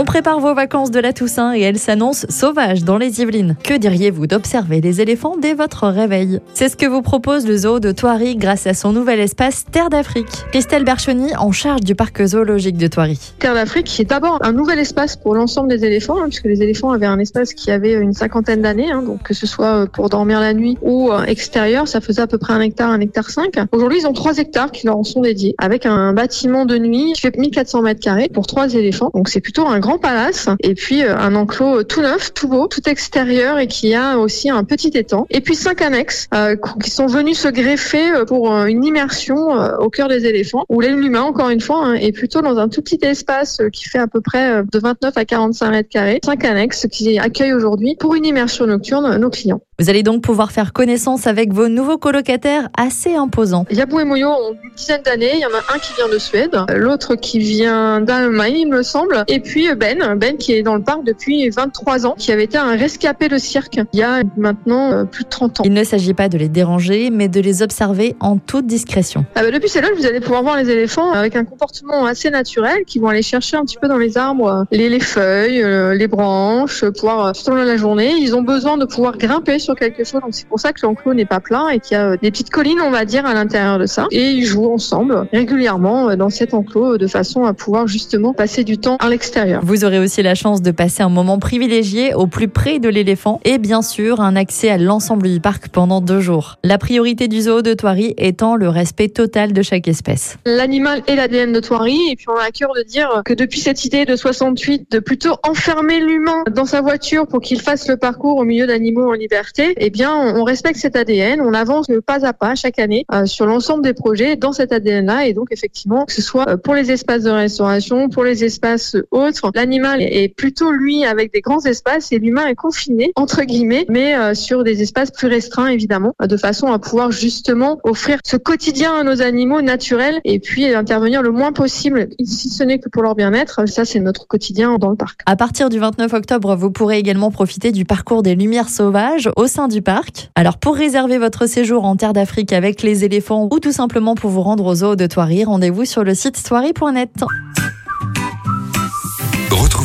On prépare vos vacances de la Toussaint et elles s'annoncent sauvages dans les Yvelines. Que diriez-vous d'observer les éléphants dès votre réveil? C'est ce que vous propose le zoo de Thoiry grâce à son nouvel espace Terre d'Afrique. Christelle Berchoni en charge du parc zoologique de Thoiry. Terre d'Afrique est d'abord un nouvel espace pour l'ensemble des éléphants, hein, puisque les éléphants avaient un espace qui avait une cinquantaine d'années, hein, donc que ce soit euh, pour dormir la nuit ou euh, extérieur, ça faisait à peu près un hectare, un hectare 5. Aujourd'hui, ils ont trois hectares qui leur en sont dédiés, avec un bâtiment de nuit qui fait 1400 mètres carrés pour trois éléphants. Donc c'est plutôt un grand palace et puis euh, un enclos tout neuf, tout beau, tout extérieur et qui a aussi un petit étang. Et puis cinq annexes euh, qui sont venus se greffer euh, pour une immersion au cœur des éléphants où l'humain, encore une fois, hein, est plutôt dans un tout petit espace qui fait à peu près de 29 à 45 mètres carrés. Cinq annexes qui accueillent aujourd'hui pour une immersion nocturne nos clients. Vous allez donc pouvoir faire connaissance avec vos nouveaux colocataires assez imposants. Yabou et Moyo ont une dizaine d'années. Il y en a un qui vient de Suède, l'autre qui vient d'Allemagne, il me semble. Et puis Ben, Ben qui est dans le parc depuis 23 ans, qui avait été un rescapé de cirque il y a maintenant euh, plus de 30 ans. Il ne s'agit pas de les déranger, mais de les observer en toute discrétion. Ah bah depuis c'est là vous allez pouvoir voir les éléphants avec un comportement assez naturel, qui vont aller chercher un petit peu dans les arbres les, les feuilles, euh, les branches, pouvoir tout au long de la journée. Ils ont besoin de pouvoir grimper quelque chose. Donc c'est pour ça que l'enclos n'est pas plein et qu'il y a euh, des petites collines, on va dire, à l'intérieur de ça. Et ils jouent ensemble régulièrement euh, dans cet enclos euh, de façon à pouvoir justement passer du temps à l'extérieur. Vous aurez aussi la chance de passer un moment privilégié au plus près de l'éléphant et bien sûr un accès à l'ensemble du parc pendant deux jours. La priorité du zoo de Thoiry étant le respect total de chaque espèce. L'animal est l'ADN de Thoiry et puis on a à cœur de dire que depuis cette idée de 68 de plutôt enfermer l'humain dans sa voiture pour qu'il fasse le parcours au milieu d'animaux en liberté, eh bien, on respecte cet ADN, on avance pas à pas chaque année euh, sur l'ensemble des projets dans cet ADN-là, et donc effectivement, que ce soit euh, pour les espaces de restauration, pour les espaces autres, l'animal est plutôt lui avec des grands espaces et l'humain est confiné entre guillemets, mais euh, sur des espaces plus restreints évidemment, de façon à pouvoir justement offrir ce quotidien à nos animaux naturels et puis intervenir le moins possible, si ce n'est que pour leur bien-être. Ça, c'est notre quotidien dans le parc. À partir du 29 octobre, vous pourrez également profiter du parcours des Lumières Sauvages au sein du parc. Alors pour réserver votre séjour en Terre d'Afrique avec les éléphants ou tout simplement pour vous rendre aux zoo de Thoiry, rendez-vous sur le site thoiry.net.